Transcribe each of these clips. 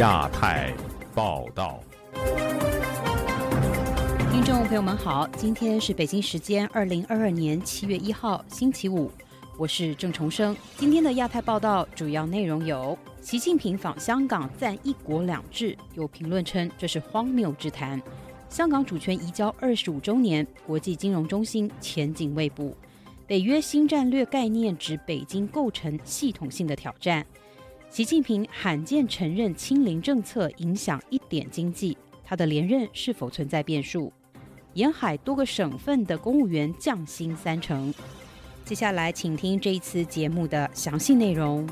亚太报道。听众朋友们好，今天是北京时间二零二二年七月一号星期五，我是郑重生。今天的亚太报道主要内容有：习近平访香港赞“一国两制”，有评论称这是荒谬之谈；香港主权移交二十五周年，国际金融中心前景未卜；北约新战略概念指北京构成系统性的挑战。习近平罕见承认清零政策影响一点经济，他的连任是否存在变数？沿海多个省份的公务员降薪三成。接下来，请听这一次节目的详细内容。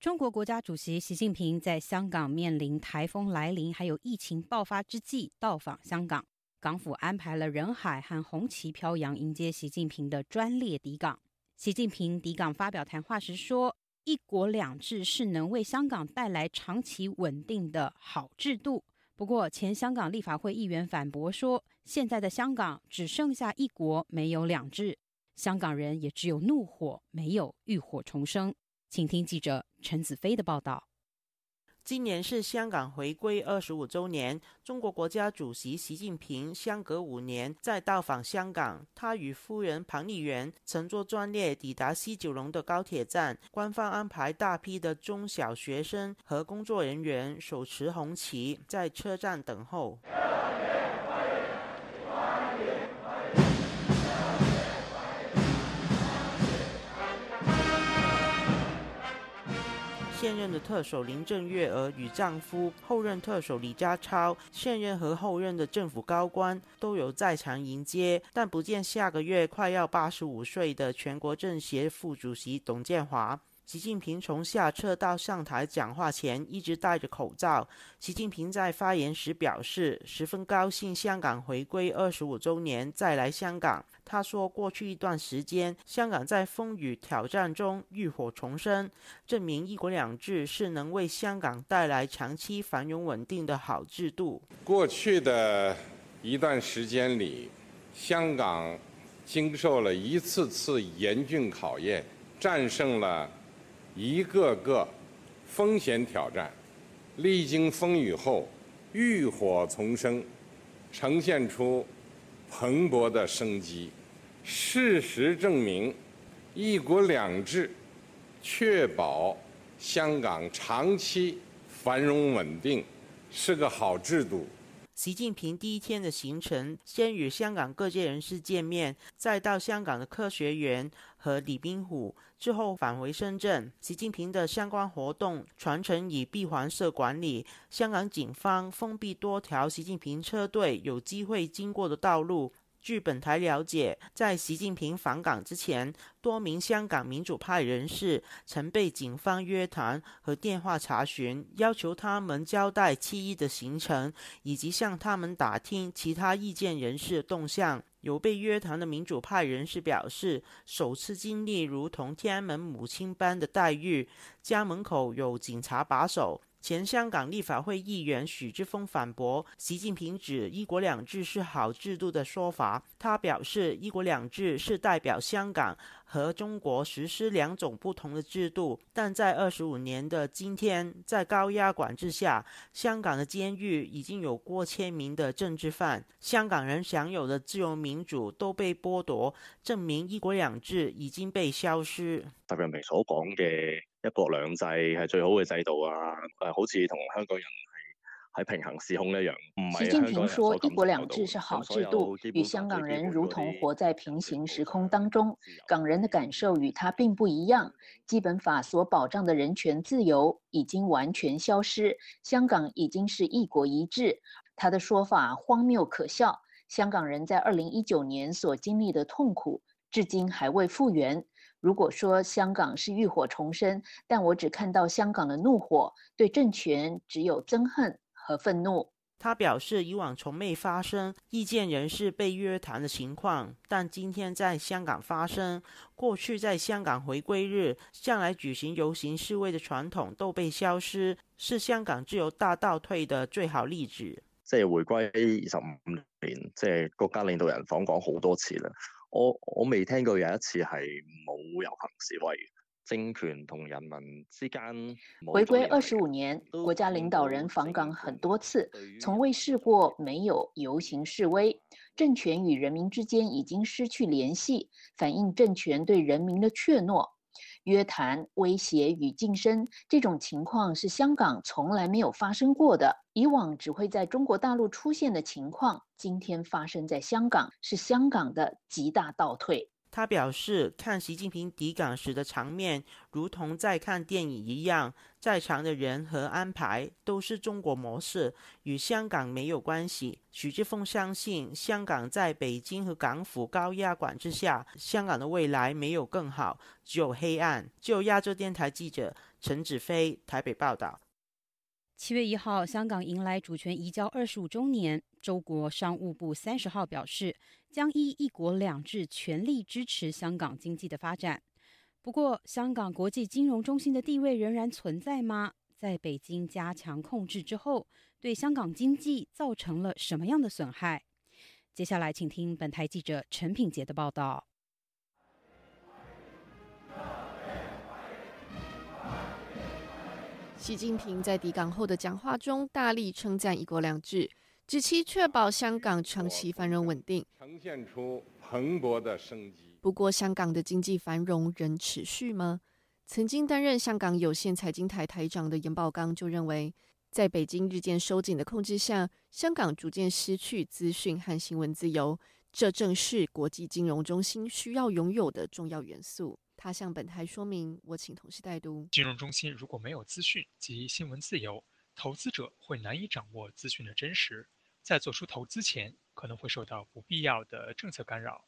中国国家主席习近平在香港面临台风来临，还有疫情爆发之际到访香港。港府安排了人海和红旗飘扬，迎接习近平的专列抵港。习近平抵港发表谈话时说：“一国两制是能为香港带来长期稳定的好制度。”不过，前香港立法会议员反驳说：“现在的香港只剩下一国，没有两制，香港人也只有怒火，没有浴火重生。”请听记者陈子飞的报道。今年是香港回归二十五周年，中国国家主席习近平相隔五年再到访香港。他与夫人彭丽媛乘坐专列抵达西九龙的高铁站，官方安排大批的中小学生和工作人员手持红旗在车站等候。现任的特首林郑月娥与丈夫、后任特首李家超、现任和后任的政府高官都有在场迎接，但不见下个月快要八十五岁的全国政协副主席董建华。习近平从下车到上台讲话前一直戴着口罩。习近平在发言时表示，十分高兴香港回归二十五周年再来香港。他说，过去一段时间，香港在风雨挑战中浴火重生，证明一国两制是能为香港带来长期繁荣稳定的好制度。过去的一段时间里，香港经受了一次次严峻考验，战胜了。一个个风险挑战，历经风雨后浴火重生，呈现出蓬勃的生机。事实证明，一国两制确保香港长期繁荣稳定，是个好制度。习近平第一天的行程，先与香港各界人士见面，再到香港的科学园和李斌虎，之后返回深圳。习近平的相关活动传承以闭环式管理，香港警方封闭多条习近平车队有机会经过的道路。据本台了解，在习近平访港之前，多名香港民主派人士曾被警方约谈和电话查询，要求他们交代七一的行程，以及向他们打听其他意见人士的动向。有被约谈的民主派人士表示，首次经历如同天安门母亲般的待遇，家门口有警察把守。前香港立法会议员许志峰反驳习近平指“一国两制”是好制度的说法。他表示，“一国两制”是代表香港和中国实施两种不同的制度，但在二十五年的今天，在高压管制下，香港的监狱已经有过千名的政治犯，香港人享有的自由民主都被剥夺，证明“一国兩制”已經被消失。習近平所讲嘅。一國兩制係最好嘅制度啊！誒，好似同香港人係喺平行時空一樣。習近平說：一國兩制是好制度，與香港人如同活在平行時空當中。港人的感受與他並不一樣。基本法所保障的人權自由已經完全消失，香港已經是一國一制。他的說法荒謬可笑。香港人在二零一九年所經歷的痛苦，至今還未復原。如果说香港是浴火重生，但我只看到香港的怒火，对政权只有憎恨和愤怒。他表示，以往从未发生意见人士被约谈的情况，但今天在香港发生。过去在香港回归日向来举行游行示威的传统都被消失，是香港自由大倒退的最好例子。即係回歸二十五年，即係國家領導人訪港好多次啦。我我未聽過有一次係冇遊行示威。政權同人民之間。回歸二十五年，國家領導人訪港很多次，從未試過沒有遊行示威。政權與人民之間已經失去聯繫，反映政權對人民的怯懦。约谈、威胁与晋升这种情况是香港从来没有发生过的。以往只会在中国大陆出现的情况，今天发生在香港，是香港的极大倒退。他表示，看习近平抵港时的场面，如同在看电影一样，在场的人和安排都是中国模式，与香港没有关系。许志峰相信，香港在北京和港府高压管制下，香港的未来没有更好，只有黑暗。就亚洲电台记者陈子飞台北报道。七月一号，香港迎来主权移交二十五周年。中国商务部三十号表示，將依“一國兩制”全力支持香港經濟的發展。不過，香港國際金融中心的地位仍然存在嗎？在北京加強控制之後，對香港經濟造成了什麼樣的損害？接下來，請聽本台記者陳品杰的報道。習近平在抵港後的講話中大力稱讚“一國兩制”，指其确保香港长期繁荣稳定，呈现出蓬勃的生机。不过，香港的经济繁荣仍持续吗？曾经担任香港有线财经台台长的严宝刚就认为，在北京日渐收紧的控制下，香港逐渐失去资讯和新闻自由，这正是国际金融中心需要拥有的重要元素。他向本台说明，我请同事代读。金融中心如果没有资讯及新闻自由，投资者会难以掌握资讯的真實，在做出投资前可能会受到不必要的政策干扰，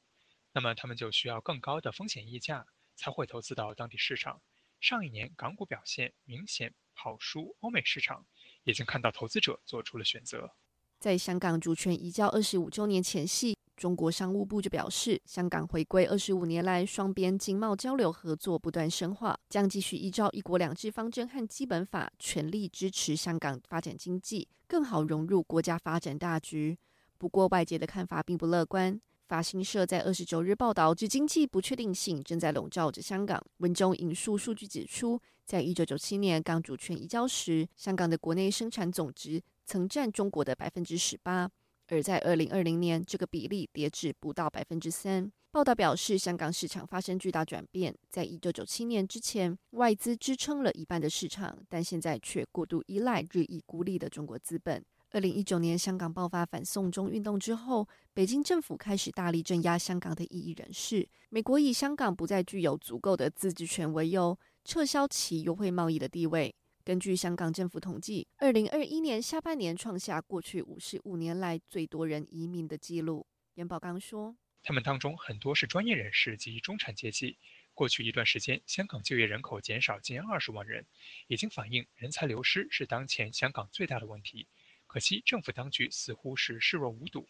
那么他们就需要更高的风险溢价才会投资到当地市场。上一年港股表现明显跑输欧美市场，已经看到投资者做出了选择。在香港主权移交二十五周年前夕。中國商務部就表示，香港回歸二十五年來，雙邊經貿交流合作不斷深化，將繼續依照“一國兩制”方針和基本法，全力支持香港發展經濟，更好融入國家發展大局。不過，外界的看法並不樂觀。法新社在二十九日報道，指經濟不確定性正在籠罩着香港。文中引述數據指出，在一九九七年港主權移交時，香港的國內生產總值曾佔中國的百分之十八。而在二零二零年，这个比例跌至不到百分之三。报道表示，香港市场发生巨大转变，在一九九七年之前，外资支撑了一半的市场，但现在却过度依赖日益孤立的中国资本。二零一九年香港爆发反送中运动之后，北京政府开始大力镇压香港的异议人士。美国以香港不再具有足够的自治权为由，撤销其优惠贸易的地位。根据香港政府统计，二零二一年下半年创下过去五十五年来最多人移民的记录。严宝刚说：“他们当中很多是专业人士及中产阶级。过去一段时间，香港就业人口减少近二十万人，已经反映人才流失是当前香港最大的问题。可惜政府当局似乎是视若无睹。”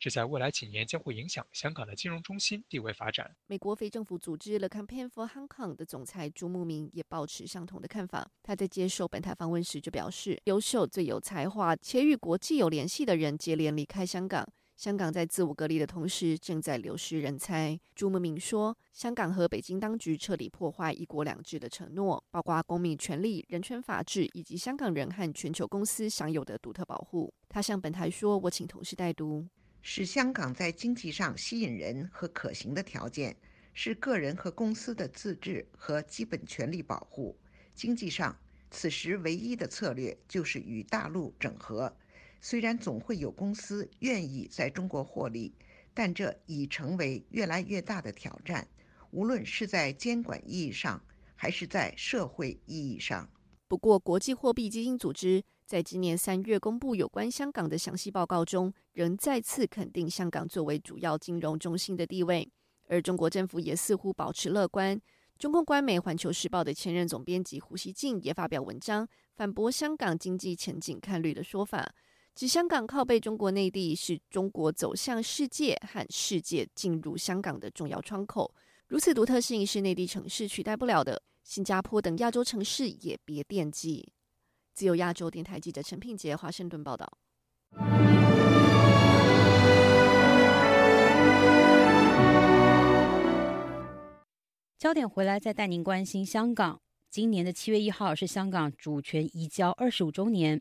這在未來幾年將會影響香港的金融中心地位發展。美國非政府組織 The Campaign for Hong Kong 的總裁朱慕明也保持相同的看法。他在接受本台訪問時就表示，優秀、最有才華且與國際有聯繫的人接連離開香港。香港在自我隔離的同時，正在流失人才。朱慕明說，香港和北京當局徹底破壞一國兩制的承諾，包括公民權利、人權法治以及香港人和全球公司享有的獨特保護。他向本台說，我請同事代讀。使香港在经济上吸引人和可行的条件，是个人和公司的自治和基本权利保护。经济上，此时唯一的策略就是与大陆整合。虽然总会有公司愿意在中国获利，但这已成为越来越大的挑战，无论是在监管意义上，还是在社会意义上。不过，国际货币基金组织。在今年三月公布有关香港的详细报告中，仍再次肯定香港作为主要金融中心的地位。而中国政府也似乎保持乐观。中共官媒《环球时报》的前任总编辑胡锡进也发表文章，反驳香港经济前景看绿的说法，指香港靠背中国内地是中国走向世界和世界进入香港的重要窗口。如此独特性是内地城市取代不了的，新加坡等亚洲城市也别惦记。自由亚洲电台记者陈品杰华盛顿报道。焦点回来，再带您关心香港。今年的七月一号是香港主权移交二十五周年，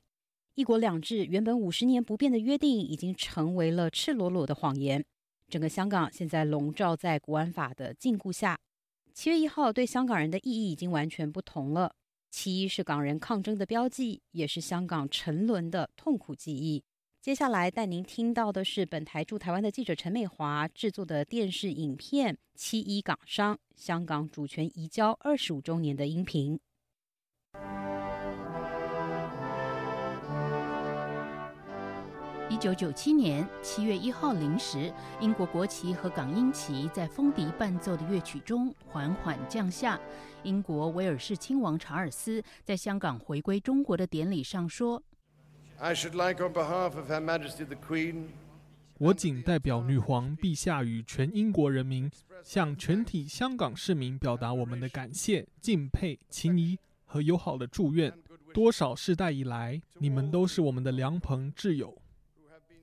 一国两制原本五十年不变的约定，已经成为了赤裸裸的谎言。整个香港现在笼罩在国安法的禁锢下。七月一号对香港人的意义已经完全不同了。七一是港人抗争的标记，也是香港沉沦的痛苦记忆。接下来带您听到的是本台驻台湾的记者陈美华制作的电视影片《七一港商香港主权移交二十五周年》的音频。九九七年七月一号零时，英国国旗和港英旗在风笛伴奏的乐曲中缓缓降下。英国威尔士亲王查尔斯在香港回归中国的典礼上说。I should like on behalf of Her Majesty the Queen，我仅代表女皇陛下与全英国人民，向全体香港市民表达我们的感谢、敬佩、情谊和友好的祝愿。多少世代以来，你们都是我们的良朋挚友。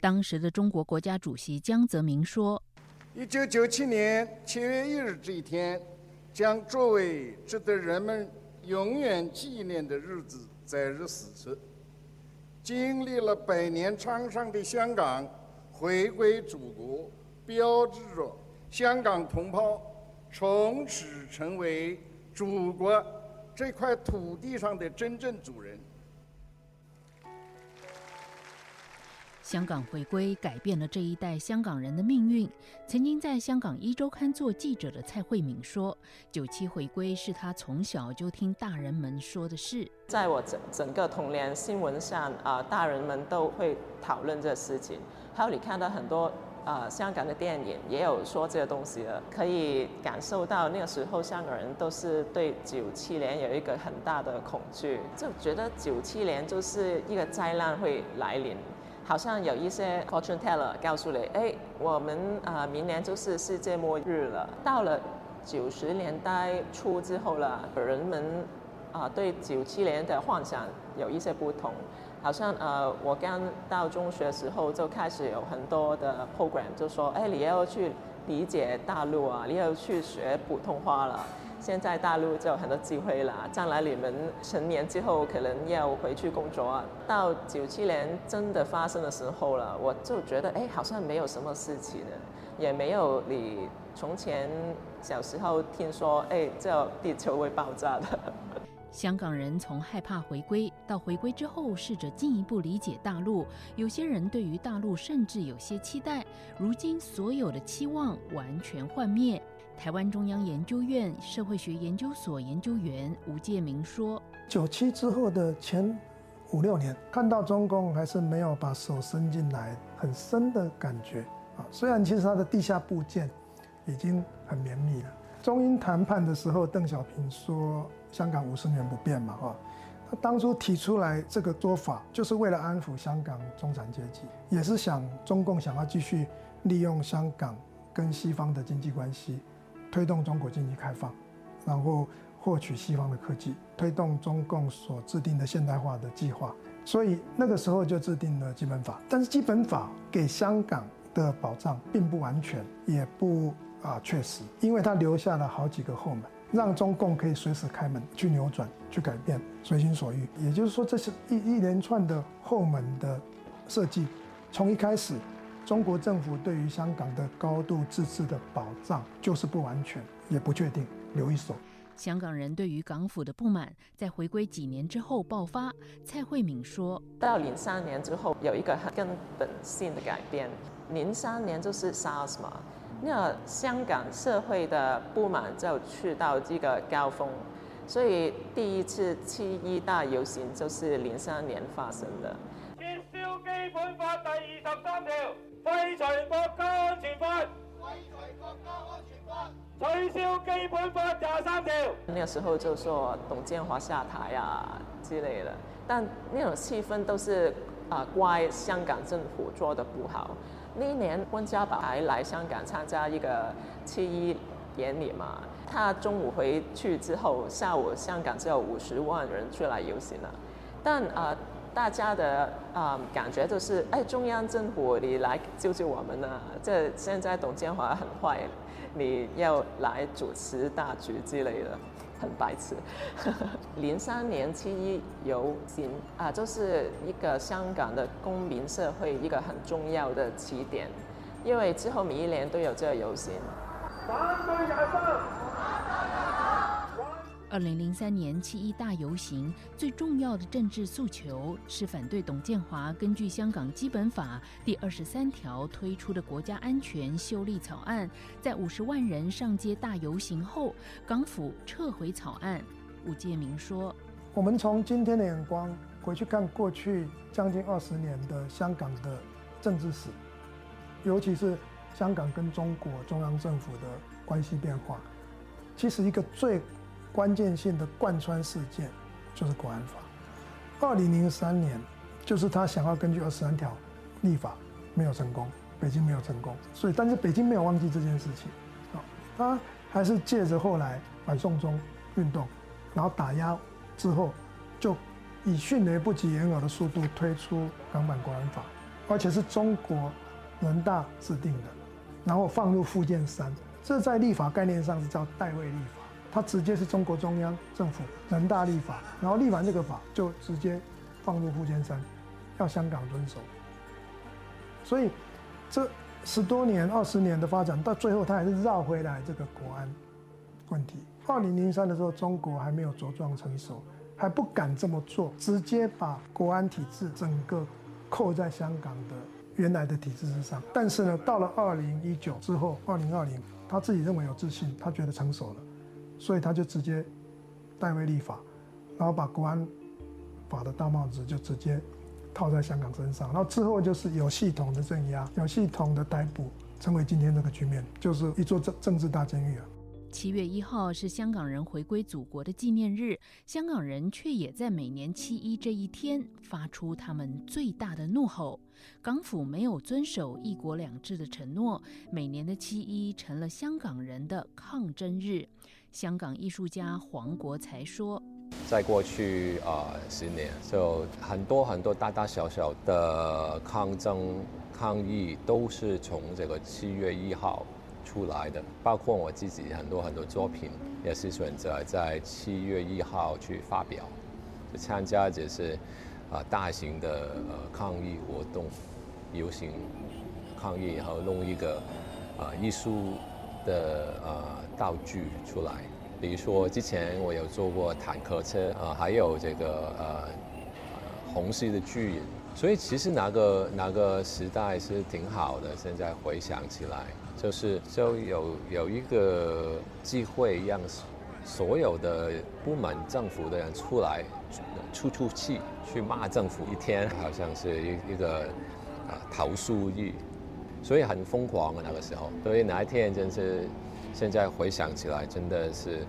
当时的中国国家主席江泽民说：“一九九七年七月一日这一天，将作为值得人们永远纪念的日子，载入史册。”经历了百年沧桑的香港回归祖国，标志着香港同胞从此成为祖国这块土地上的真正主人。香港回归改变了这一代香港人的命运。曾经在香港一周刊做记者的蔡慧敏说：“九七回归是他从小就听大人们说的事。在我整整个童年，新闻上啊，大人们都会讨论这事情。还有你看到很多啊，香港的电影也有说这个东西的，可以感受到那个时候香港人都是对九七年有一个很大的恐惧，就觉得九七年就是一个灾难会来临。”好像有一些 fortune teller 告诉你，哎，我们啊明年就是世界末日了。到了九十年代初之后了，人们啊对九七年的幻想有一些不同。好像呃，我刚到中学时候就开始有很多的 program，就说，哎，你要去理解大陆啊，你要去学普通话了。现在大陆就有很多机会了，将来你们成年之后可能要回去工作。到九七年真的发生的时候了，我就觉得哎，好像没有什么事情的，也没有你从前小时候听说哎，这地球会爆炸的。香港人从害怕回归到回归之后，试着进一步理解大陆。有些人对于大陆甚至有些期待，如今所有的期望完全幻灭。台湾中央研究院社会学研究所研究员吴介明说：“九七之后的前五六年，看到中共还是没有把手伸进来很深的感觉啊。虽然其实它的地下部件已经很绵密了。中英谈判的时候，邓小平说香港五十年不变嘛，哈。他当初提出来这个做法，就是为了安抚香港中产阶级，也是想中共想要继续利用香港跟西方的经济关系。”推动中国经济开放，然后获取西方的科技，推动中共所制定的现代化的计划。所以那个时候就制定了基本法。但是基本法给香港的保障并不完全，也不啊确实，因为它留下了好几个后门，让中共可以随时开门去扭转、去改变，随心所欲。也就是说，这是一一连串的后门的设计，从一开始。中国政府对于香港的高度自治的保障就是不完全，也不确定，留一手。香港人对于港府的不满，在回归几年之后爆发。蔡慧敏说：“到零三年之后，有一个很根本性的改变。零三年就是 SARS 嘛，那香港社会的不满就去到这个高峰，所以第一次七一大游行就是零三年发生的。”取消基本法廿三条。那个时候就说董建华下台啊之类的，但那种气氛都是啊怪香港政府做的不好。那一年温家宝还来香港参加一个七一典礼嘛，他中午回去之后，下午香港只有五十万人出来游行了。但啊，大家的啊感觉都是，哎，中央政府你来救救我们啊！这现在董建华很坏，你要来主持大局之类的，很白痴。零三年七一游行啊，就是一个香港的公民社会一个很重要的起点，因为之后每一年都有这个游行。反对解二零零三年七一大游行最重要的政治诉求是反对董建华根据香港基本法第二十三条推出的国家安全修例草案。在五十万人上街大游行后，港府撤回草案。吴建明说：“我们从今天的眼光回去看过去将近二十年的香港的政治史，尤其是香港跟中国中央政府的关系变化，其实一个最……”关键性的贯穿事件就是国安法。二零零三年，就是他想要根据二十三条立法，没有成功，北京没有成功。所以，但是北京没有忘记这件事情，啊，他还是借着后来反送中运动，然后打压之后，就以迅雷不及掩耳的速度推出港版国安法，而且是中国人大制定的，然后放入附件三，这在立法概念上是叫代位立法。它直接是中国中央政府人大立法，然后立完这个法就直接放入附件三，要香港遵守。所以这十多年、二十年的发展，到最后它还是绕回来这个国安问题。二零零三的时候，中国还没有茁壮成熟，还不敢这么做，直接把国安体制整个扣在香港的原来的体制之上。但是呢，到了二零一九之后，二零二零，他自己认为有自信，他觉得成熟了。所以他就直接代为立法，然后把国安法的大帽子就直接套在香港身上，然后之后就是有系统的镇压、有系统的逮捕，成为今天这个局面，就是一座政政治大监狱啊。七月一号是香港人回归祖国的纪念日，香港人却也在每年七一这一天发出他们最大的怒吼：港府没有遵守“一国两制”的承诺，每年的七一成了香港人的抗争日。香港艺术家黄国才说：“在过去啊十年，就很多很多大大小小的抗争抗议都是从这个七月一号出来的，包括我自己很多很多作品也是选择在七月一号去发表，就参加这是啊大型的呃抗议活动、游行抗议，然后弄一个啊艺术的啊。”道具出来，比如说之前我有做过坦克车啊，还有这个呃红色的巨人，所以其实那个那个时代是挺好的。现在回想起来，就是就有有一个机会让所有的不满政府的人出来出出气，去骂政府一天，好像是一一个啊投诉日，所以很疯狂啊那个时候。所以那一天真是。现在回想起来，真的是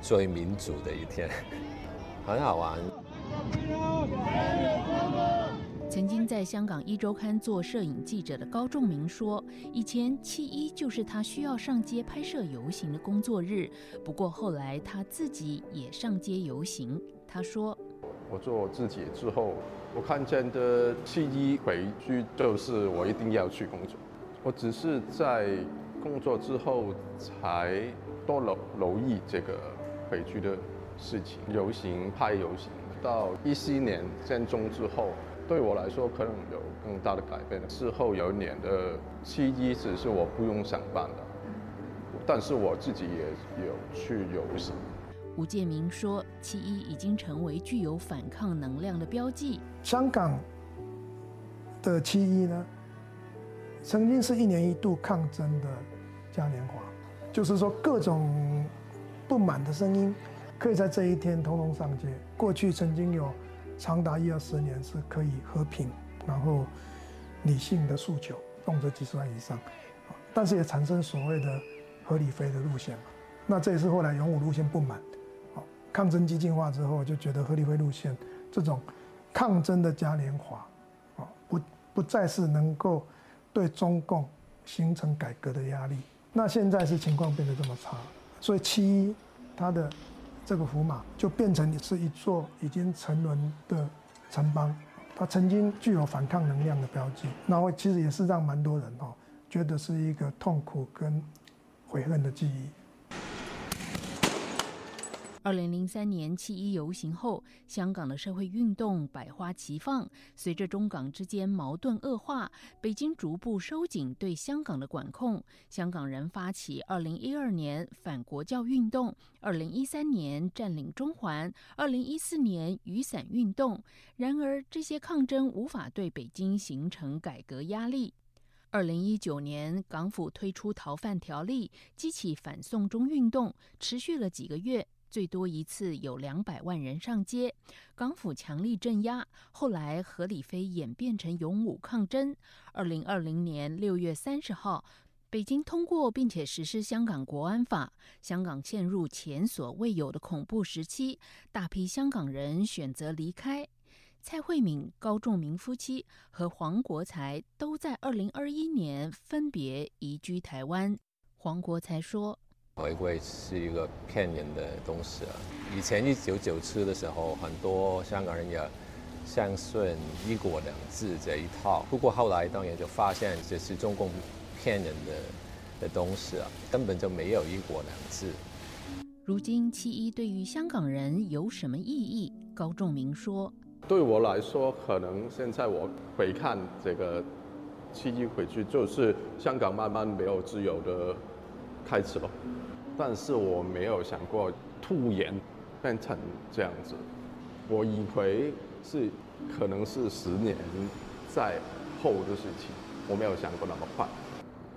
最民主的一天，很好玩。曾经在香港一周刊做摄影记者的高仲明说：“以前七一就是他需要上街拍摄游行的工作日，不过后来他自己也上街游行。”他说：“我做我自己之后，我看见的七一回去就是我一定要去工作，我只是在。”工作之后才多留留意这个回去的事情，游行拍游行。到一七年建中之后，对我来说可能有更大的改变。事后有一年的七一只是我不用上班了，但是我自己也有去游行。吴建明说：“七一已经成为具有反抗能量的标记。香港的七一呢，曾经是一年一度抗争的。”嘉年华，就是说各种不满的声音，可以在这一天通通上街。过去曾经有长达一二十年是可以和平，然后理性的诉求，动辄几十万以上，但是也产生所谓的合理飞的路线嘛。那这也是后来勇武路线不满，抗争激进化之后，就觉得合理飞路线这种抗争的嘉年华，啊，不不再是能够对中共形成改革的压力。那现在是情况变得这么差，所以七一它的这个福马就变成是一座已经沉沦的城邦，它曾经具有反抗能量的标记，然后其实也是让蛮多人哦觉得是一个痛苦跟悔恨的记忆。二零零三年七一游行后，香港的社会运动百花齐放。随着中港之间矛盾恶化，北京逐步收紧对香港的管控。香港人发起二零一二年反国教运动，二零一三年占领中环，二零一四年雨伞运动。然而，这些抗争无法对北京形成改革压力。二零一九年，港府推出逃犯条例，激起反送中运动，持续了几个月。最多一次有两百万人上街，港府强力镇压，后来合理非演变成勇武抗争。二零二零年六月三十号，北京通过并且实施香港国安法，香港陷入前所未有的恐怖时期，大批香港人选择离开。蔡慧敏、高仲明夫妻和黄国才都在二零二一年分别移居台湾。黄国才说。回归是一个骗人的东西啊！以前一九九七的时候，很多香港人也相信“一国两制”这一套。不过后来当然就发现这是中共骗人的的东西啊，根本就没有“一国两制”。如今七一对于香港人有什么意义？高仲明说：“对我来说，可能现在我回看这个七一回去，就是香港慢慢没有自由的开始了。”但是我没有想过突然变成这样子，我以为是可能是十年在后的事情，我没有想过那么快。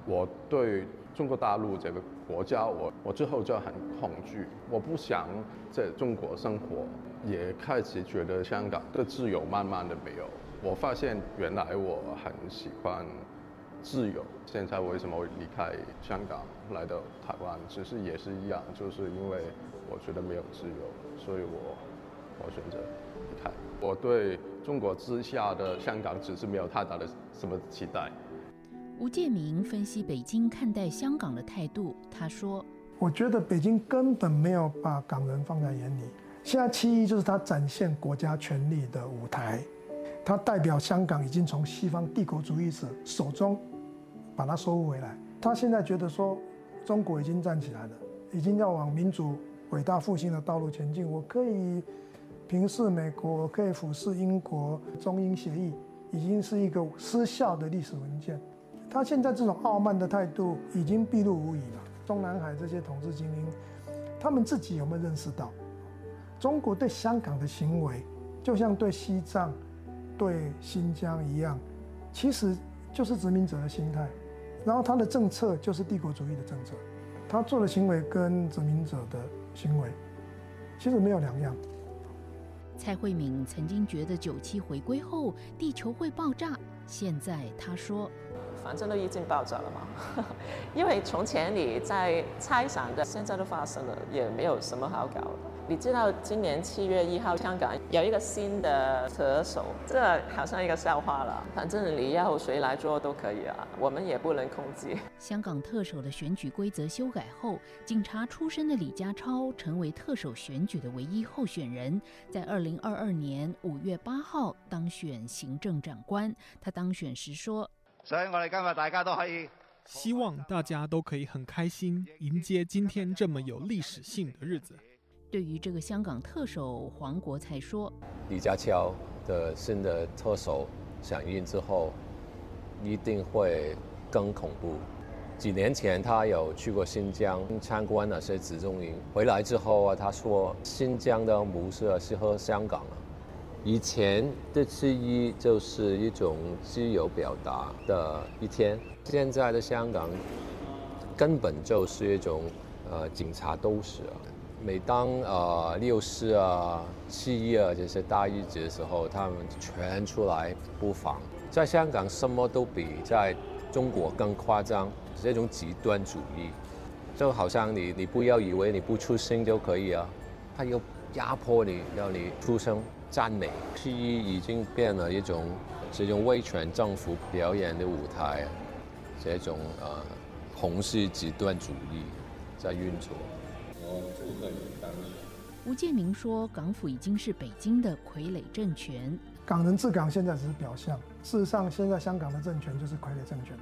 我对中国大陆这个国家，我我之后就很恐惧，我不想在中国生活，也开始觉得香港的自由慢慢的没有。我发现原来我很喜欢。自由。现在为什么会离开香港来到台湾？其实也是一样，就是因为我觉得没有自由，所以我我选择离开。我对中国之下的香港只是没有太大的什么期待。吴建明分析北京看待香港的态度，他说：“我觉得北京根本没有把港人放在眼里。现在七一就是他展现国家权力的舞台。”他代表香港已经从西方帝国主义者手中把它收回来。他现在觉得说，中国已经站起来了，已经要往民主伟大复兴的道路前进。我可以平视美国，可以俯视英国，中英协议已经是一个失效的历史文件。他现在这种傲慢的态度已经毕露无遗了。中南海这些统治精英，他们自己有没有认识到，中国对香港的行为，就像对西藏？对新疆一样，其实就是殖民者的心态，然后他的政策就是帝国主义的政策，他做的行为跟殖民者的行为其实没有两样。蔡慧敏曾经觉得九七回归后地球会爆炸，现在他说，反正都已经爆炸了嘛，因为从前你在猜想的，现在都发生了，也没有什么好搞的。你知道今年七月一号，香港有一个新的特首，这好像一个笑话了。反正你要谁来做都可以啊，我们也不能控制。香港特首的选举规则修改后，警察出身的李家超成为特首选举的唯一候选人，在二零二二年五月八号当选行政长官。他当选时说：“所以我哋今日大家都可以，希望大家都可以很开心迎接今天这么有历史性的日子。”对于这个香港特首黄国才说：“李家超的新的特首响应之后，一定会更恐怖。几年前他有去过新疆参观那些集中营，回来之后啊，他说新疆的模式适合香港了。以前的七一就是一种自由表达的一天，现在的香港根本就是一种呃警察都市啊。”每当呃六四啊、七一啊这些大日子的时候，他们全出来布防。在香港，什么都比在中国更夸张，这种极端主义，就好像你你不要以为你不出声就可以啊，他又压迫你，要你出声赞美。七一已经变了一种这种威权政府表演的舞台，这种呃红色极端主义在运作。吴建明说：“港府已经是北京的傀儡政权。”港人治港现在只是表象，事实上现在香港的政权就是傀儡政权，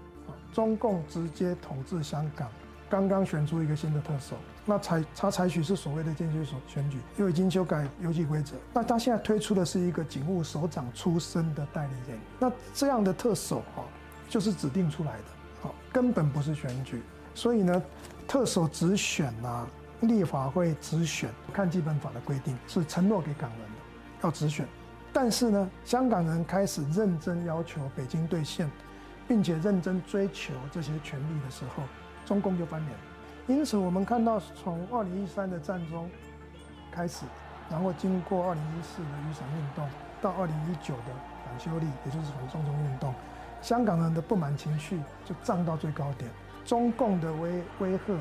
中共直接统治香港。刚刚选出一个新的特首，那采他采取是所谓的间接选选举，又已经修改游戏规则。那他现在推出的是一个警务首长出身的代理人，那这样的特首哈，就是指定出来的，好，根本不是选举。所以呢，特首直选啊，立法会直选，看基本法的规定是承诺给港人的，要直选。但是呢，香港人开始认真要求北京兑现，并且认真追求这些权利的时候。中共就翻脸，因此我们看到从二零一三的战争开始，然后经过二零一四的雨伞运动，到二零一九的反修例，也就是反送中运动，香港人的不满情绪就涨到最高点，中共的威威吓、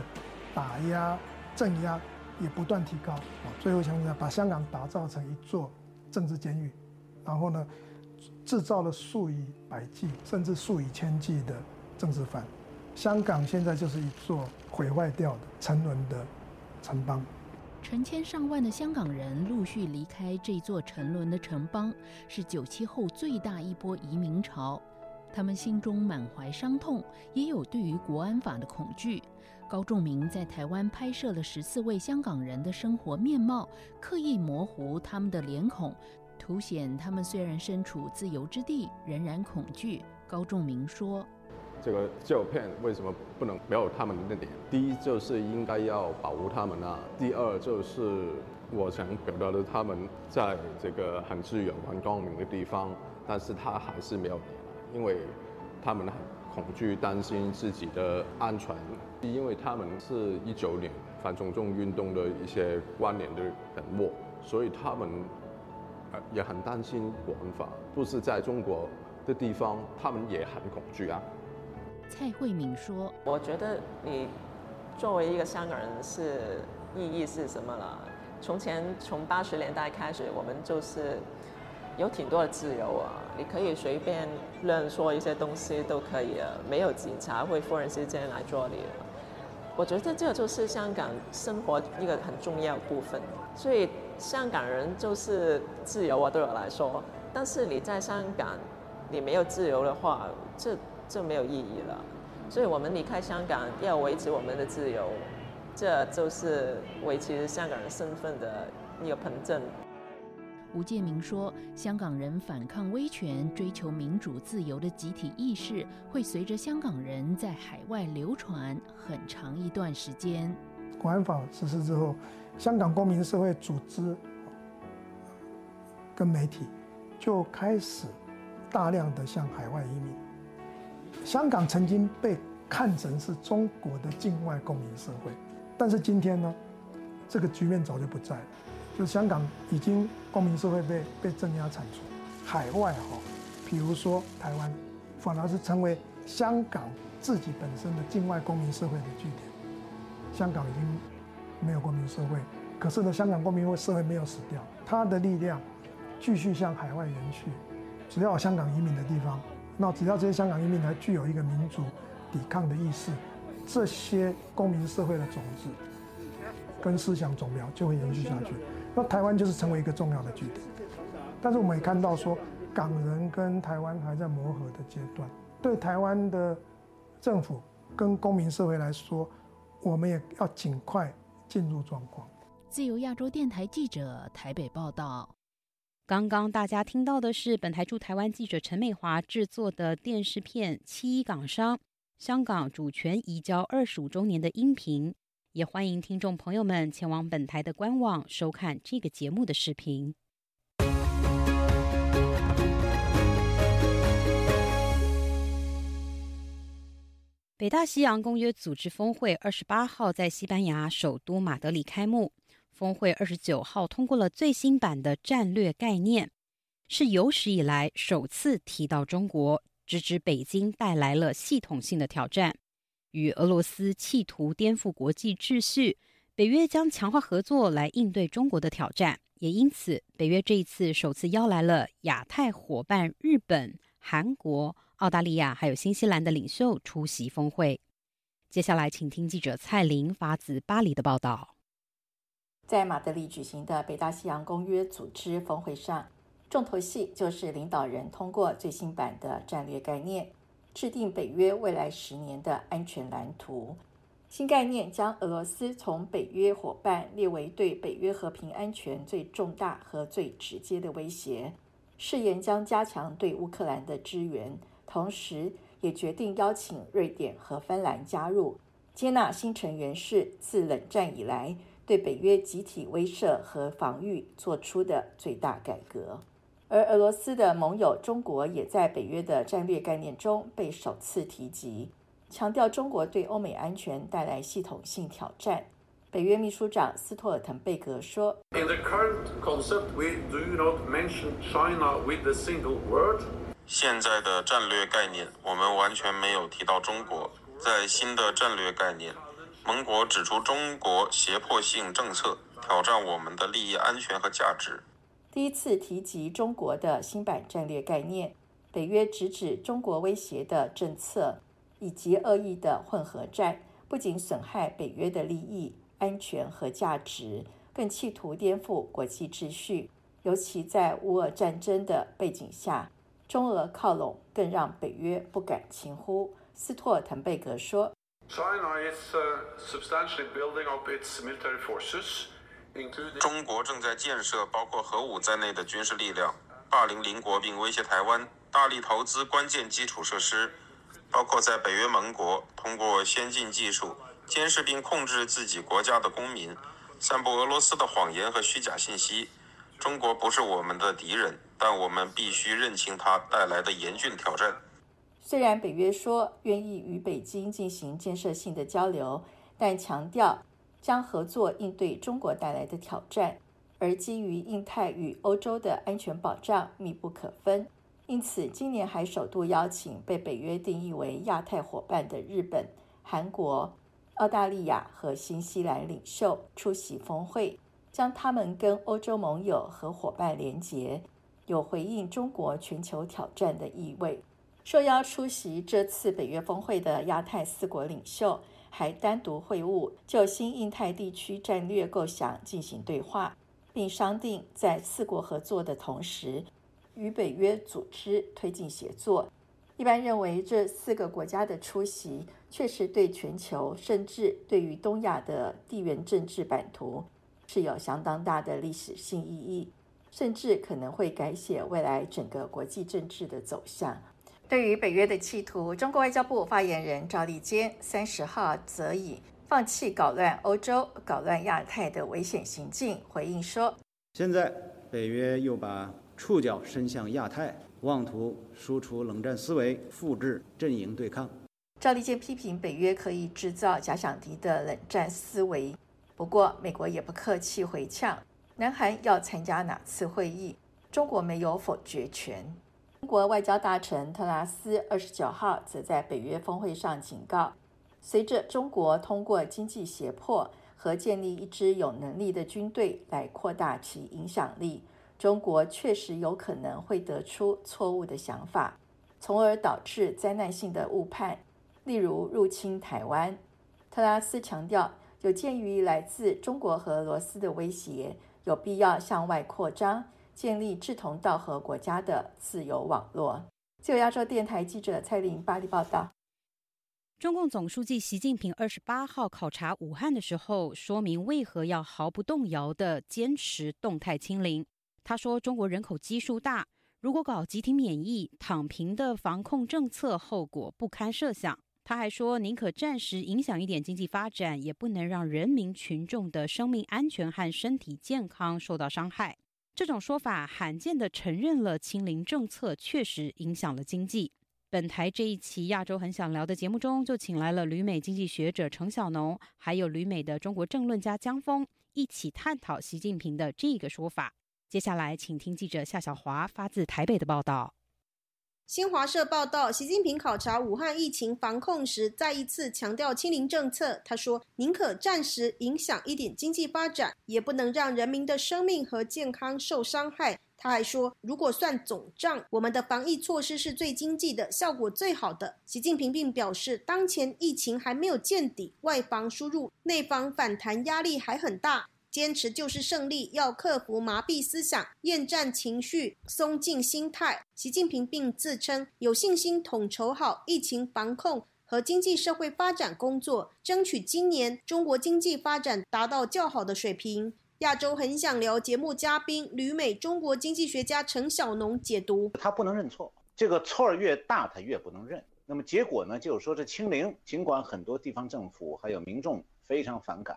打压、镇压也不断提高，最后想想把香港打造成一座政治监狱，然后呢，制造了数以百计甚至数以千计的政治犯。香港现在就是一座毁坏掉的、沉沦的城邦。成千上万的香港人陆续离开这座沉沦的城邦，是九七后最大一波移民潮。他们心中满怀伤痛，也有对于国安法的恐惧。高仲明在台湾拍摄了十四位香港人的生活面貌，刻意模糊他们的脸孔，凸显他们虽然身处自由之地，仍然恐惧。高仲明说。这个照片为什么不能没有他们的点？第一就是应该要保护他们啊，第二就是我想表达的，他们在这个很自由、很光明的地方，但是他还是没有脸，因为他们很恐惧、担心自己的安全，因为他们是一九年反中众运动的一些关联的人物，所以他们也很担心国安法，不是在中国的地方，他们也很恐惧啊。蔡慧敏说：“我觉得你作为一个香港人是意义是什么了？从前从八十年代开始，我们就是有挺多的自由啊，你可以随便乱说一些东西都可以啊，没有警察会忽然之间来捉你。我觉得这就是香港生活一个很重要部分。所以香港人就是自由啊，对我来说。但是你在香港，你没有自由的话，这……就没有意义了，所以我们离开香港要维持我们的自由，这就是维持香港人身份的一个凭证。吴建明说：“香港人反抗威权、追求民主自由的集体意识，会随着香港人在海外流传很长一段时间。”国安法实施之后，香港公民社会组织跟媒体就开始大量的向海外移民。香港曾经被看成是中国的境外公民社会，但是今天呢，这个局面早就不在了。就香港已经公民社会被被镇压铲除，海外哈，比如说台湾，反而是成为香港自己本身的境外公民社会的据点。香港已经没有公民社会，可是呢，香港公民社会没有死掉，它的力量继续向海外延续。只要有香港移民的地方。那只要这些香港移民还具有一个民主抵抗的意识，这些公民社会的种子跟思想种苗就会延续下去。那台湾就是成为一个重要的据点。但是我们也看到说，港人跟台湾还在磨合的阶段。对台湾的政府跟公民社会来说，我们也要尽快进入状况。自由亚洲电台记者台北报道。刚刚大家听到的是本台驻台湾记者陈美华制作的电视片《七一港商香港主权移交二十五周年》的音频，也欢迎听众朋友们前往本台的官网收看这个节目的视频。北大西洋公约组织峰会二十八号在西班牙首都马德里开幕。峰会二十九号通过了最新版的战略概念，是有史以来首次提到中国，直指北京带来了系统性的挑战，与俄罗斯企图颠覆国际秩序。北约将强化合作来应对中国的挑战，也因此，北约这一次首次邀来了亚太伙伴日本、韩国、澳大利亚还有新西兰的领袖出席峰会。接下来，请听记者蔡玲发自巴黎的报道。在马德里举行的北大西洋公约组织峰会上，重头戏就是领导人通过最新版的战略概念，制定北约未来十年的安全蓝图。新概念将俄罗斯从北约伙伴列为对北约和平安全最重大和最直接的威胁，誓言将加强对乌克兰的支援，同时也决定邀请瑞典和芬兰加入。接纳新成员是自冷战以来对北约集体威慑和防御做出的最大改革。而俄罗斯的盟友中国也在北约的战略概念中被首次提及，强调中国对欧美安全带来系统性挑战。北约秘书长斯托尔滕贝格说：“In the current concept, we do not mention China with a single word。现在的战略概念，我们完全没有提到中国。在新的战略概念，盟国指出中国胁迫性政策挑战我们的利益、安全和价值。”第一次提及中国的新版战略概念，北约直指中国威胁的政策以及恶意的混合战，不仅损害北约的利益、安全和价值，更企图颠覆国际秩序。尤其在乌俄战争的背景下，中俄靠拢更让北约不敢轻忽。斯托尔滕贝格说：“China is substantially building up its military forces.” 中国正在建设包括核武在内的军事力量，霸凌邻国并威胁台湾，大力投资关键基础设施，包括在北约盟国通过先进技术监视并控制自己国家的公民，散布俄罗斯的谎言和虚假信息。中国不是我们的敌人，但我们必须认清它带来的严峻挑战。虽然北约说愿意与北京进行建设性的交流，但强调。将合作应对中国带来的挑战，而基于印太与欧洲的安全保障密不可分，因此今年还首度邀请被北约定义为亚太伙伴的日本、韩国、澳大利亚和新西兰领袖出席峰会，将他们跟欧洲盟友和伙伴连结，有回应中国全球挑战的意味。受邀出席这次北约峰会的亚太四国领袖。还单独会晤，就新印太地区战略构想进行对话，并商定在四国合作的同时，与北约组织推进协作。一般认为，这四个国家的出席确实对全球，甚至对于东亚的地缘政治版图是有相当大的历史性意义，甚至可能会改写未来整个国际政治的走向。对于北约的企图，中国外交部发言人赵立坚三十号则以放弃搞乱欧洲、搞乱亚太的危险行径回应说：“现在北约又把触角伸向亚太，妄图输出冷战思维，复制阵营对抗。”赵立坚批评北约可以制造假想敌的冷战思维，不过美国也不客气回呛：“南韩要参加哪次会议，中国没有否决权。”中国外交大臣特拉斯二十九号则在北约峰会上警告，随着中国通过经济胁迫和建立一支有能力的军队来扩大其影响力，中国确实有可能会得出错误的想法，从而导致灾难性的误判，例如入侵台湾。特拉斯强调，有鉴于来自中国和俄罗斯的威胁，有必要向外扩张。建立志同道合国家的自由网络。自由亚洲电台记者蔡玲巴黎报道。中共总书记习近平二十八号考察武汉的时候，说明为何要毫不动摇地坚持动态清零。他说：“中国人口基数大，如果搞集体免疫、躺平的防控政策，后果不堪设想。”他还说：“宁可暂时影响一点经济发展，也不能让人民群众的生命安全和身体健康受到伤害。”这种说法罕见地承认了清零政策确实影响了经济。本台这一期《亚洲很想聊》的节目中，就请来了旅美经济学者程小农，还有旅美的中国政论家江峰，一起探讨习近平的这个说法。接下来，请听记者夏小华发自台北的报道。新华社报道，习近平考察武汉疫情防控时，再一次强调清零政策。他说：“宁可暂时影响一点经济发展，也不能让人民的生命和健康受伤害。”他还说：“如果算总账，我们的防疫措施是最经济的，效果最好的。”习近平并表示，当前疫情还没有见底，外防输入、内防反弹压力还很大。坚持就是胜利，要克服麻痹思想、厌战情绪、松静心态。习近平并自称有信心统筹好疫情防控和经济社会发展工作，争取今年中国经济发展达到较好的水平。亚洲很想聊节目嘉宾旅美中国经济学家陈小农解读：他不能认错，这个错儿越大，他越不能认。那么结果呢，就是说这清零，尽管很多地方政府还有民众非常反感。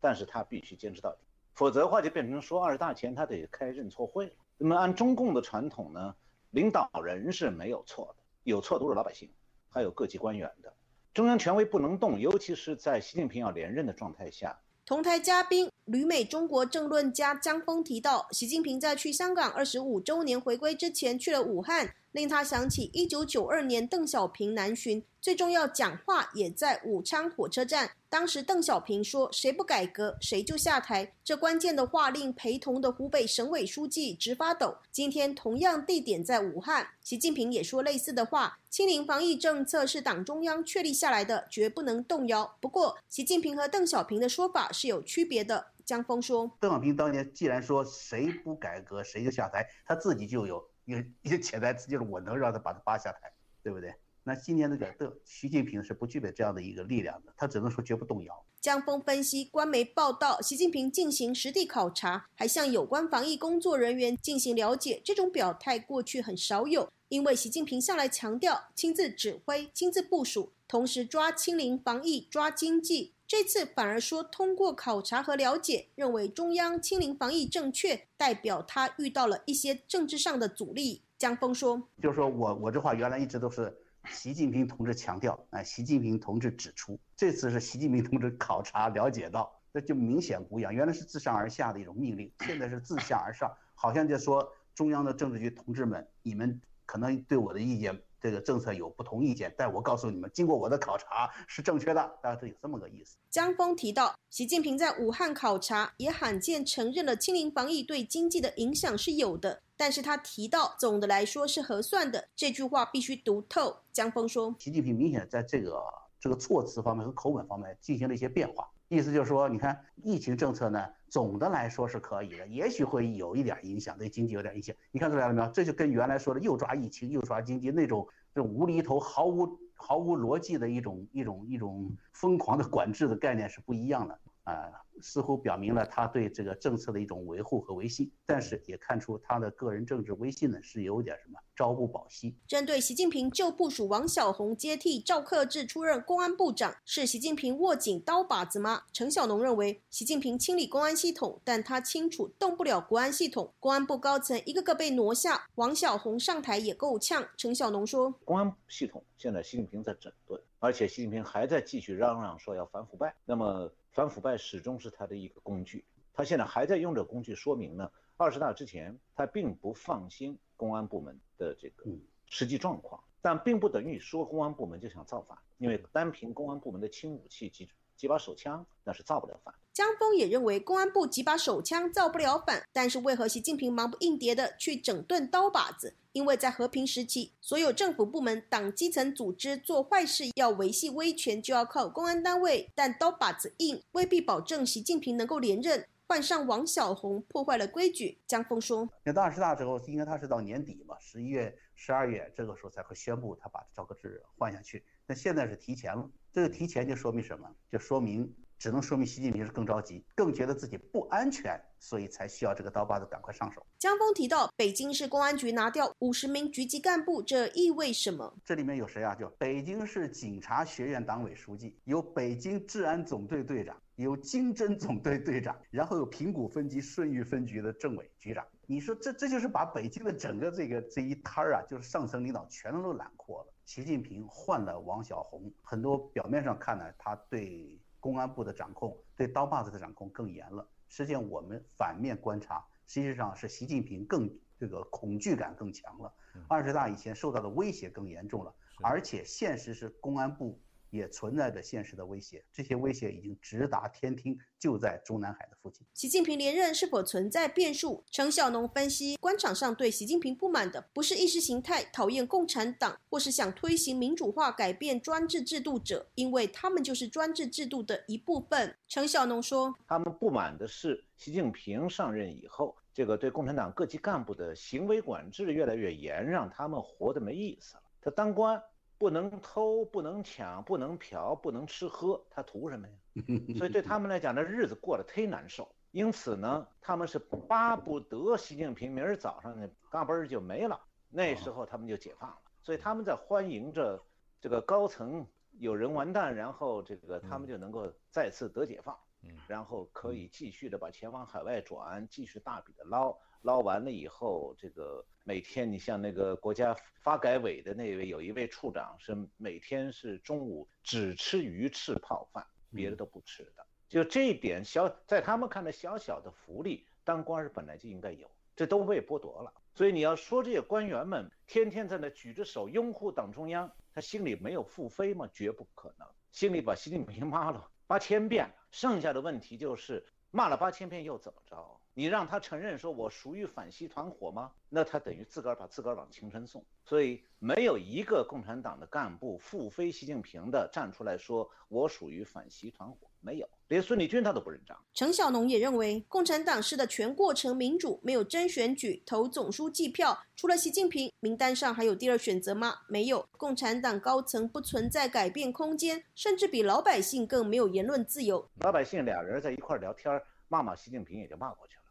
但是他必须坚持到底，否则的话就变成说二十大前他得开认错会了。那么按中共的传统呢，领导人是没有错的，有错都是老百姓，还有各级官员的。中央权威不能动，尤其是在习近平要连任的状态下。同台嘉宾旅美中国政论家江峰提到，习近平在去香港二十五周年回归之前去了武汉。令他想起一九九二年邓小平南巡，最重要讲话也在武昌火车站。当时邓小平说：“谁不改革，谁就下台。”这关键的话令陪同的湖北省委书记直发抖。今天同样地点在武汉，习近平也说类似的话：“清零防疫政策是党中央确立下来的，绝不能动摇。”不过，习近平和邓小平的说法是有区别的。江峰说：“邓小平当年既然说谁不改革谁就下台，他自己就有。”有一个潜台词就是我能让他把他扒下台，对不对？那今年的个的习近平是不具备这样的一个力量的，他只能说绝不动摇。江峰分析，官媒报道，习近平进行实地考察，还向有关防疫工作人员进行了解，这种表态过去很少有，因为习近平向来强调亲自指挥、亲自部署，同时抓清零防疫、抓经济。这次反而说通过考察和了解，认为中央清零防疫正确，代表他遇到了一些政治上的阻力。江峰说：“就是说我我这话原来一直都是习近平同志强调，哎，习近平同志指出，这次是习近平同志考察了解到，那就明显不一样。原来是自上而下的一种命令，现在是自下而上，好像就说中央的政治局同志们，你们可能对我的意见。”这个政策有不同意见，但我告诉你们，经过我的考察是正确的，大概是有这么个意思。江峰提到，习近平在武汉考察，也罕见承认了清零防疫对经济的影响是有的，但是他提到总的来说是合算的，这句话必须读透。江峰说，习近平明显在这个这个措辞方面和口吻方面进行了一些变化。意思就是说，你看疫情政策呢，总的来说是可以的，也许会有一点影响，对经济有点影响。你看出来了没有？这就跟原来说的又抓疫情又抓经济那种这种无厘头、毫无毫无逻辑的一种一种一种疯狂的管制的概念是不一样的啊。似乎表明了他对这个政策的一种维护和维系，但是也看出他的个人政治威信呢是有点什么朝不保夕。针对习近平就部署王晓红接替赵克志出任公安部长，是习近平握紧刀把子吗？陈小农认为，习近平清理公安系统，但他清楚动不了国安系统，公安部高层一个个被挪下，王晓红上台也够呛。陈小农说，公安系统现在习近平在整顿，而且习近平还在继续嚷嚷说要反腐败，那么。反腐败始终是他的一个工具，他现在还在用这个工具，说明呢，二十大之前他并不放心公安部门的这个实际状况，但并不等于说公安部门就想造反，因为单凭公安部门的轻武器几几把手枪，那是造不了反。江峰也认为，公安部几把手枪造不了反，但是为何习近平忙不应迭的去整顿刀把子？因为在和平时期，所有政府部门、党基层组织做坏事要维系威权，就要靠公安单位，但刀把子硬，未必保证习近平能够连任。换上王小红，破坏了规矩。江峰说：“那到二十大之后，应该他是到年底嘛，十一月、十二月这个时候才会宣布他把赵克志换下去。那现在是提前了，这个提前就说明什么？就说明。”只能说明习近平是更着急，更觉得自己不安全，所以才需要这个刀把子赶快上手。江峰提到，北京市公安局拿掉五十名局级干部，这意味什么？这里面有谁啊？就北京市警察学院党委书记，有北京治安总队队长，有经侦总队队长，然后有平谷分局、顺义分局的政委局长。你说这这就是把北京的整个这个这一摊儿啊，就是上层领导全都揽括了。习近平换了王小红，很多表面上看呢，他对。公安部的掌控对刀把子的掌控更严了。实际上，我们反面观察，实际上是习近平更这个恐惧感更强了。二十大以前受到的威胁更严重了，而且现实是公安部也存在着现实的威胁，这些威胁已经直达天听，就在中南海的附近。习近平连任是否存在变数？陈小农分析，官场上对习近平不满的不是意识形态、讨厌共产党，或是想推行民主化、改变专制制度者，因为他们就是专制制度的一部分。陈小农说，他们不满的是习近平上任以后，这个对共产党各级干部的行为管制越来越严，让他们活得没意思了。他当官。不能偷，不能抢，不能嫖，不能吃喝，他图什么呀？所以对他们来讲，这日子过得忒难受。因此呢，他们是巴不得习近平明儿早上呢，嘎嘣儿就没了，那时候他们就解放了。所以他们在欢迎着这个高层有人完蛋，然后这个他们就能够再次得解放，然后可以继续的把钱往海外转，继续大笔的捞。捞完了以后，这个每天你像那个国家发改委的那位有一位处长是每天是中午只吃鱼翅泡饭，别的都不吃的。就这一点小，在他们看来小小的福利，当官儿本来就应该有，这都被剥夺了。所以你要说这些官员们天天在那举着手拥护党中央，他心里没有腹诽吗？绝不可能，心里把习近平骂了八千遍，剩下的问题就是骂了八千遍又怎么着？你让他承认说我属于反西团伙吗？那他等于自个儿把自个儿往青春送。所以没有一个共产党的干部腹非习近平的站出来说我属于反西团伙，没有，连孙立军他都不认账。陈小农也认为，共产党式的全过程民主没有真选举投总书记票，除了习近平，名单上还有第二选择吗？没有，共产党高层不存在改变空间，甚至比老百姓更没有言论自由。老百姓俩人在一块聊天，骂骂习近平也就骂过去了。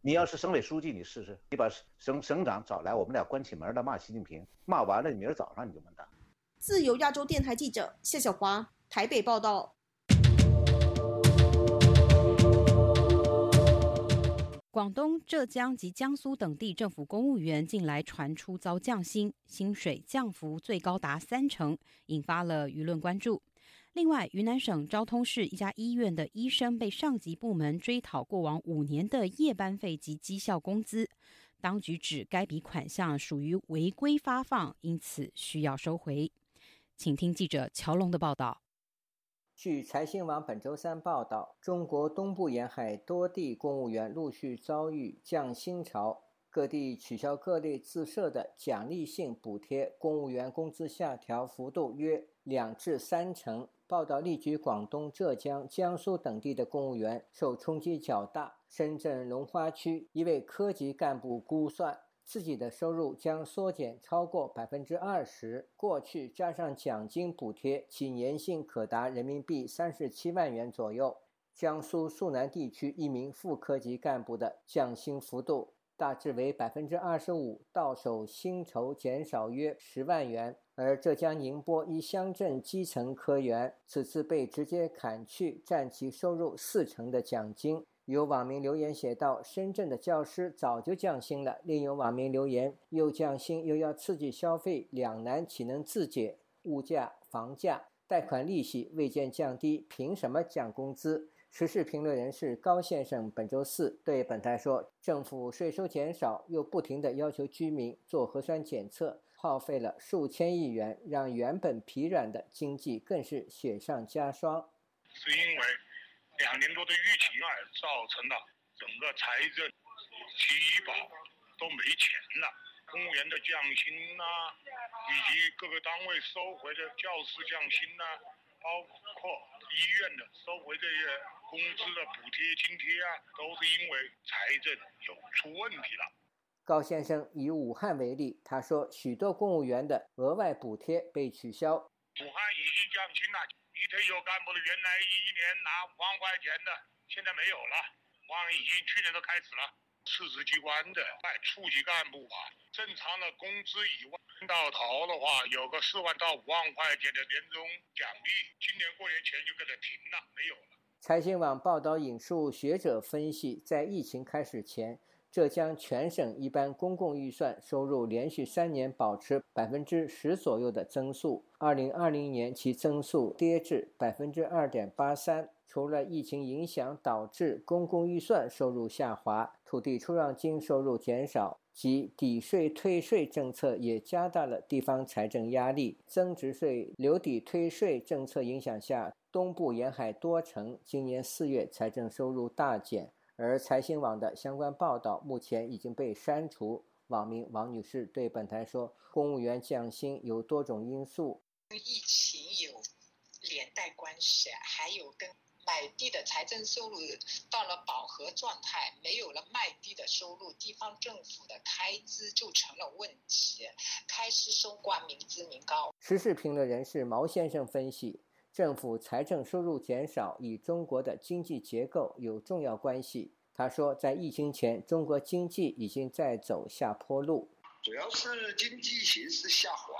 你要是省委书记，你试试，你把省省长找来，我们俩关起门来骂习近平，骂完了，你明儿早上你就完蛋。自由亚洲电台记者谢小华台北报道。广东、浙江及江苏等地政府公务员近来传出遭降薪，薪水降幅最高达三成，引发了舆论关注。另外，云南省昭通市一家医院的医生被上级部门追讨过往五年的夜班费及绩效工资，当局指该笔款项属于违规发放，因此需要收回。请听记者乔龙的报道。据财新网本周三报道，中国东部沿海多地公务员陆续遭遇降薪潮，各地取消各类自设的奖励性补贴，公务员工资下调幅度约两至三成。报道例举广东、浙江、江苏等地的公务员受冲击较大。深圳龙华区一位科级干部估算，自己的收入将缩减超过百分之二十。过去加上奖金补贴，其年薪可达人民币三十七万元左右。江苏苏南地区一名副科级干部的降薪幅度大致为百分之二十五，到手薪酬减少约十万元。而浙江宁波一乡镇基层科员此次被直接砍去占其收入四成的奖金。有网民留言写道：“深圳的教师早就降薪了。”另有网民留言：“又降薪又要刺激消费，两难岂能自解？物价、房价、贷款利息未见降低，凭什么降工资？”时事评论人士高先生本周四对本台说：“政府税收减少，又不停地要求居民做核酸检测。”耗费了数千亿元，让原本疲软的经济更是雪上加霜。是因为两年多的疫情啊，造成了整个财政、医保都没钱了。公务员的降薪呐，以及各个单位收回的教师降薪呐，包括医院的收回这些工资的补贴津贴啊，都是因为财政有出问题了。高先生以武汉为例，他说，许多公务员的额外补贴被取消。武汉已经降薪了，一退休干部的原来一年拿五万块钱的，现在没有了。武汉已经去年都开始了。市直机关的哎，处级干部吧，正常的工资一万到头的话，有个四万到五万块钱的年终奖励，今年过年前就给他停了，没有了。财新网报道引述学者分析，在疫情开始前。浙江全省一般公共预算收入连续三年保持百分之十左右的增速，二零二零年其增速跌至百分之二点八三。除了疫情影响导致公共预算收入下滑，土地出让金收入减少，及抵税退税政策也加大了地方财政压力。增值税留抵退税政策影响下，东部沿海多城今年四月财政收入大减，而财新网的相关报道目前已经被删除。网民王女士对本台说：“公务员降薪有多种因素，跟疫情有连带关系，还有跟。”买地的财政收入到了饱和状态，没有了卖地的收入，地方政府的开支就成了问题，开支收官民脂民膏。时事评论人士毛先生分析，政府财政收入减少与中国的经济结构有重要关系。他说，在疫情前，中国经济已经在走下坡路，主要是经济形势下滑。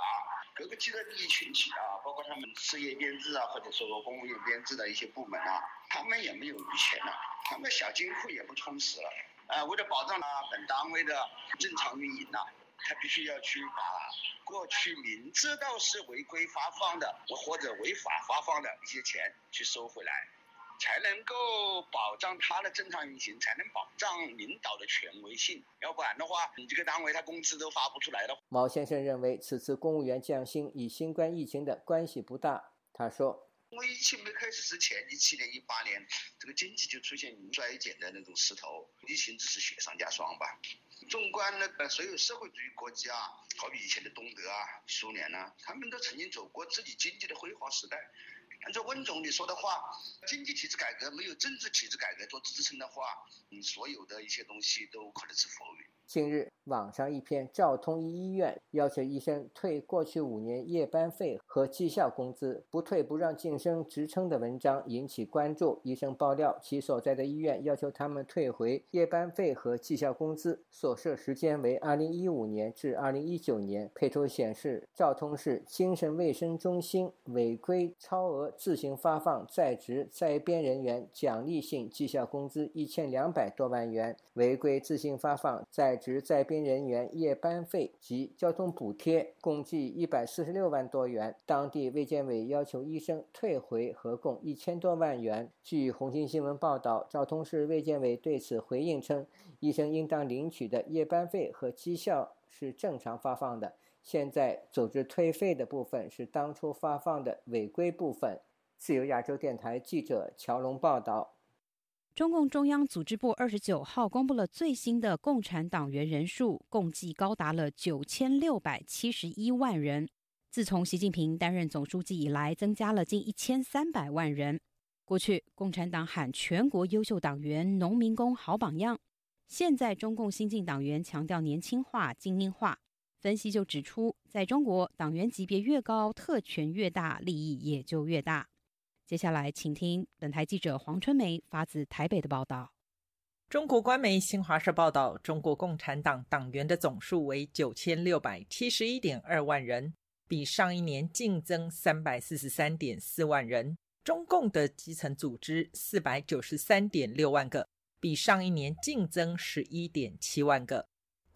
各个既得利益群体啊，包括他们事业编制啊，或者说公务员编制的一些部门啊，他们也没有余钱了，他们小金库也不充实了。呃，为了保障呢本单位的正常运营呐，他必须要去把过去明知道是违规发放的或者违法发放的一些钱去收回来。才能够保障他的正常运行，才能保障领导的权威性。要不然的话，你这个单位他工资都发不出来了。毛先生认为，此次公务员降薪与新冠疫情的关系不大。他说：“因为疫情没开始之前，一七年、一八年，这个经济就出现衰减的那种势头，疫情只是雪上加霜吧。纵观那个所有社会主义国家，好比以前的东德啊、苏联啊，他们都曾经走过自己经济的辉煌时代。”按照温总你说的话，经济体制改革没有政治体制改革做支撑的话，你，所有的一些东西都可能是浮云。近日，网上一篇赵通一医院要求医生退过去五年夜班费和绩效工资，不退不让晋升职称的文章引起关注。医生爆料，其所在的医院要求他们退回夜班费和绩效工资，所设时间为二零一五年至二零一九年。配图显示，赵通市精神卫生中心违规超额自行发放在职在编人员奖励性绩效工资一千两百多万元，违规自行发放在职在编人员夜班费及交通补贴共计一百四十六万多元，当地卫健委要求医生退回合共一千多万元。据红星新闻报道，昭通市卫健委对此回应称，医生应当领取的夜班费和绩效是正常发放的，现在组织退费的部分是当初发放的违规部分。自由亚洲电台记者乔龙报道。中共中央组织部二十九号公布了最新的共产党员人数，共计高达了九千六百七十一万人。自从习近平担任总书记以来，增加了近一千三百万人。过去，共产党喊全国优秀党员、农民工好榜样，现在中共新进党员强调年轻化、精英化。分析就指出，在中国，党员级别越高，特权越大，利益也就越大。接下来，请听本台记者黄春梅发自台北的报道。中国官媒新华社报道，中国共产党党员的总数为九千六百七十一点二万人，比上一年净增三百四十三点四万人。中共的基层组织四百九十三点六万个，比上一年净增十一点七万个。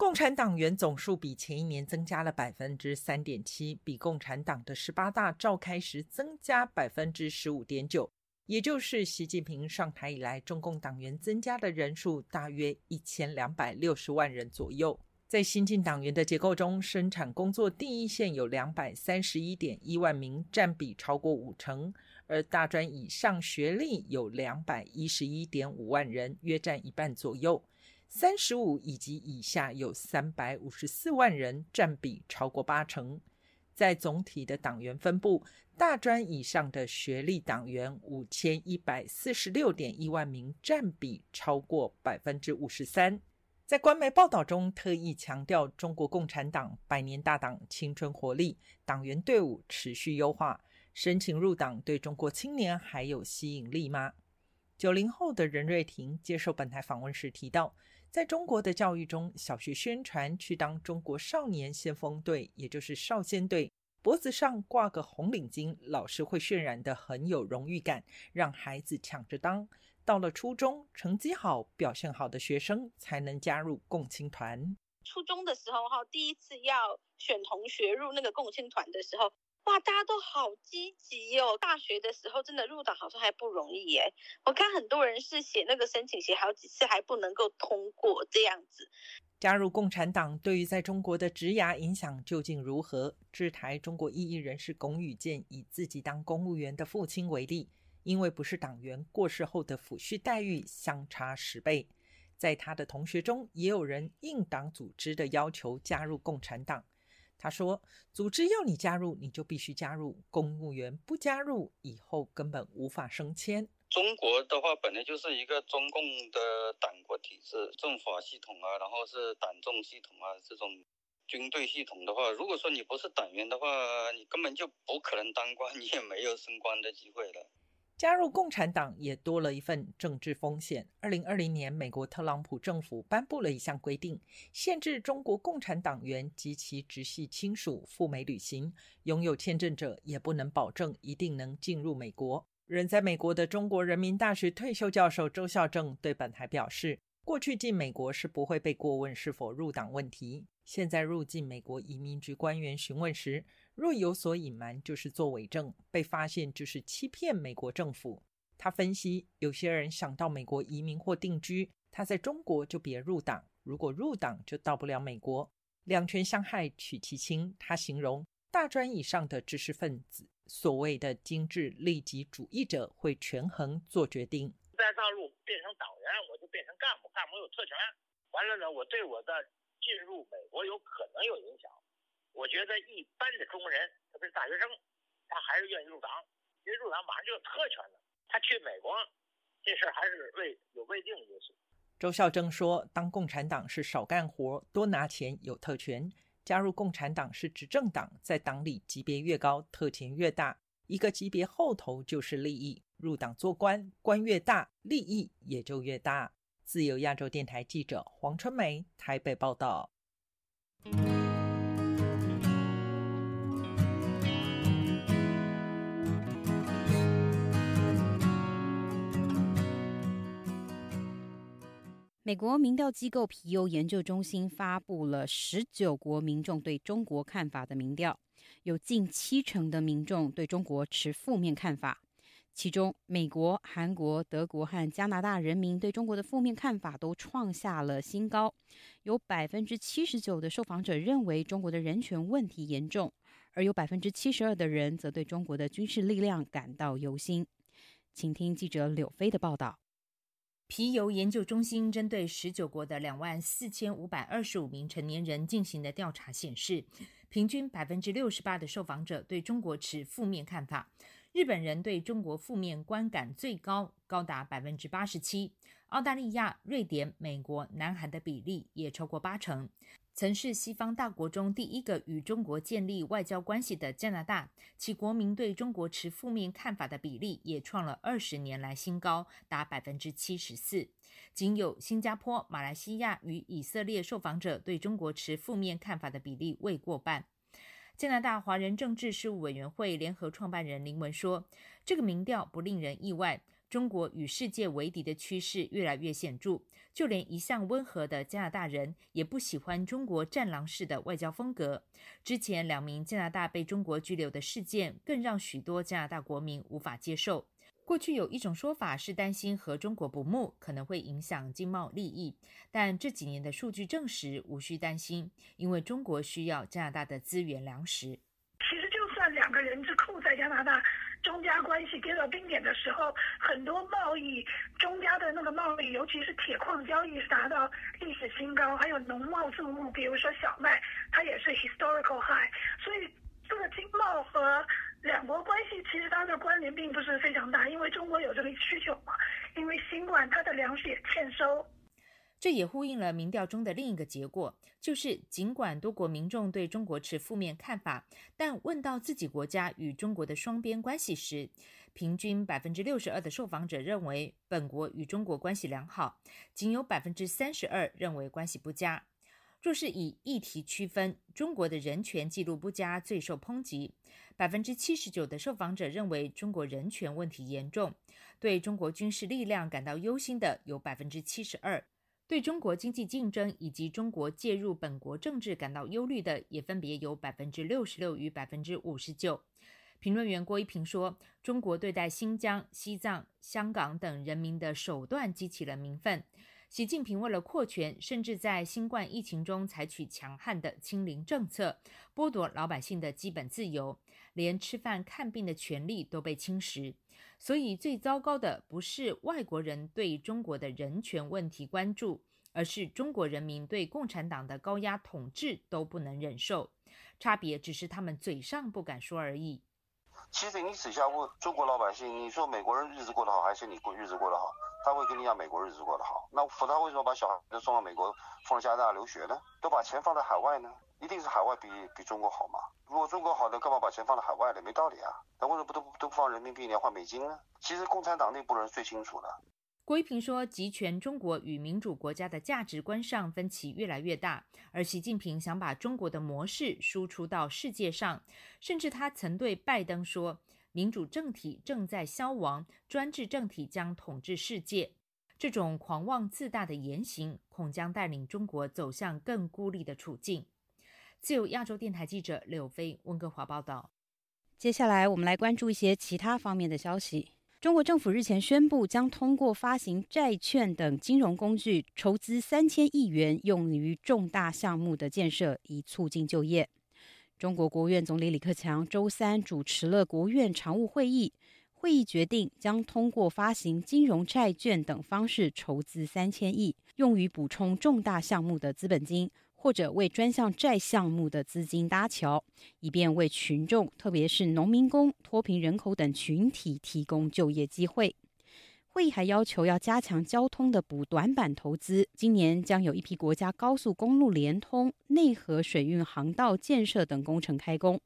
共产党员总数比前一年增加了百分之三点七，比共产党的十八大召开时增加百分之十五点九，也就是习近平上台以来，中共党员增加的人数大约一千两百六十万人左右。在新进党员的结构中，生产工作第一线有两百三十一点一万名，占比超过五成，而大专以上学历有两百一十一点五万人，约占一半左右。三十五以及以下有三百五十四万人，占比超过八成。在总体的党员分布，大专以上的学历党员五千一百四十六点一万名，占比超过百分之五十三。在官媒报道中，特意强调中国共产党百年大党青春活力，党员队伍持续优化。申请入党对中国青年还有吸引力吗？九零后的任瑞婷接受本台访问时提到。在中国的教育中，小学宣传去当中国少年先锋队，也就是少先队，脖子上挂个红领巾，老师会渲染的很有荣誉感，让孩子抢着当。到了初中，成绩好、表现好的学生才能加入共青团。初中的时候哈，第一次要选同学入那个共青团的时候。哇，大家都好积极哦！大学的时候真的入党好像还不容易耶。我看很多人是写那个申请写好几次还不能够通过这样子。加入共产党对于在中国的职涯影响究竟如何？制台中国异议人士龚宇健以自己当公务员的父亲为例，因为不是党员，过世后的抚恤待遇相差十倍。在他的同学中，也有人应党组织的要求加入共产党。他说：“组织要你加入，你就必须加入；公务员不加入，以后根本无法升迁。”中国的话，本来就是一个中共的党国体制、政法系统啊，然后是党政系统啊，这种军队系统的话，如果说你不是党员的话，你根本就不可能当官，你也没有升官的机会了。加入共产党也多了一份政治风险。二零二零年，美国特朗普政府颁布了一项规定，限制中国共产党员及其直系亲属赴美旅行，拥有签证者也不能保证一定能进入美国。人在美国的中国人民大学退休教授周孝正对本台表示：“过去进美国是不会被过问是否入党问题，现在入境美国移民局官员询问时，若有所隐瞒，就是作伪证，被发现就是欺骗美国政府。”他分析，有些人想到美国移民或定居，他在中国就别入党，如果入党就到不了美国。两权相害取其轻，他形容大专以上的知识分子。所谓的精致利己主义者会权衡做决定，在大陆变成党员，我就变成干部，干部有特权。完了呢，我对我的进入美国有可能有影响。我觉得一般的中国人，特别是大学生，他还是愿意入党，因为入党马上就有特权了。他去美国，这事儿还是未有未定因素。周孝正说：“当共产党是少干活、多拿钱、有特权。”加入共产党是执政党，在党里级别越高，特权越大。一个级别后头就是利益，入党做官，官越大，利益也就越大。自由亚洲电台记者黄春梅台北报道。美国民调机构皮尤研究中心发布了十九国民众对中国看法的民调，有近七成的民众对中国持负面看法。其中，美国、韩国、德国和加拿大人民对中国的负面看法都创下了新高。有百分之七十九的受访者认为中国的人权问题严重，而有百分之七十二的人则对中国的军事力量感到忧心。请听记者柳飞的报道。皮尤研究中心针对十九国的两万四千五百二十五名成年人进行的调查显示，平均百分之六十八的受访者对中国持负面看法。日本人对中国负面观感最高，高达百分之八十七。澳大利亚、瑞典、美国、南韩的比例也超过八成。曾是西方大国中第一个与中国建立外交关系的加拿大，其国民对中国持负面看法的比例也创了二十年来新高，达百分之七十四。仅有新加坡、马来西亚与以色列受访者对中国持负面看法的比例未过半。加拿大华人政治事务委员会联合创办人林文说：“这个民调不令人意外。”中国与世界为敌的趋势越来越显著，就连一向温和的加拿大人也不喜欢中国战狼式的外交风格。之前两名加拿大被中国拘留的事件，更让许多加拿大国民无法接受。过去有一种说法是担心和中国不睦可能会影响经贸利益，但这几年的数据证实无需担心，因为中国需要加拿大的资源粮食。其实就算两个人质扣在加拿大。中加关系跌到冰点的时候，很多贸易中加的那个贸易，尤其是铁矿交易是达到历史新高，还有农贸作物，比如说小麦，它也是 historical high。所以这个经贸和两国关系其实它的关联并不是非常大，因为中国有这个需求嘛，因为新冠它的粮食也欠收。这也呼应了民调中的另一个结果，就是尽管多国民众对中国持负面看法，但问到自己国家与中国的双边关系时，平均百分之六十二的受访者认为本国与中国关系良好，仅有百分之三十二认为关系不佳。若是以议题区分，中国的人权记录不佳最受抨击，百分之七十九的受访者认为中国人权问题严重，对中国军事力量感到忧心的有百分之七十二。对中国经济竞争以及中国介入本国政治感到忧虑的，也分别有百分之六十六与百分之五十九。评论员郭一平说：“中国对待新疆、西藏、香港等人民的手段激起了民愤。习近平为了扩权，甚至在新冠疫情中采取强悍的清零政策，剥夺老百姓的基本自由，连吃饭看病的权利都被侵蚀。所以，最糟糕的不是外国人对中国的人权问题关注，而是中国人民对共产党的高压统治都不能忍受。差别只是他们嘴上不敢说而已。其实你私下问中国老百姓，你说美国人日子过得好，还是你过日子过得好？他会跟你讲美国日子过得好。那他为什么把小孩子送到美国，放加拿大留学呢？都把钱放在海外呢？一定是海外比比中国好吗？如果中国好的，干嘛把钱放在海外呢？没道理啊！那为什么不都都不放人民币，你要换美金呢？其实共产党内部人最清楚的。郭一平说，集权中国与民主国家的价值观上分歧越来越大，而习近平想把中国的模式输出到世界上，甚至他曾对拜登说：“民主政体正在消亡，专制政体将统治世界。”这种狂妄自大的言行，恐将带领中国走向更孤立的处境。自由亚洲电台记者柳飞温哥华报道。接下来，我们来关注一些其他方面的消息。中国政府日前宣布，将通过发行债券等金融工具，筹资三千亿元，用于重大项目的建设，以促进就业。中国国务院总理李克强周三主持了国务院常务会议，会议决定将通过发行金融债券等方式筹资三千亿，用于补充重大项目的资本金。或者为专项债项目的资金搭桥，以便为群众，特别是农民工、脱贫人口等群体提供就业机会。会议还要求要加强交通的补短板投资，今年将有一批国家高速公路连通、内河水运航道建设等工程开工。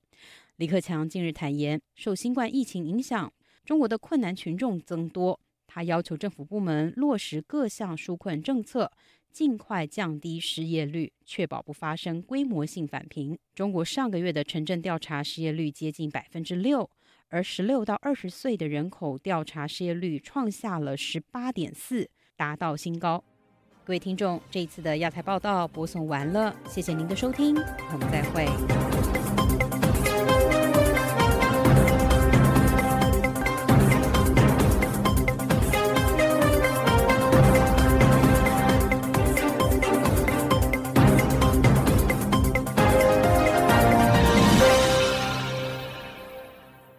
李克强近日坦言，受新冠疫情影响，中国的困难群众增多，他要求政府部门落实各项纾困政策。尽快降低失业率，确保不发生规模性返贫。中国上个月的城镇调查失业率接近百分之六，而十六到二十岁的人口调查失业率创下了十八点四，达到新高。各位听众，这一次的亚太报道播送完了，谢谢您的收听，我们再会。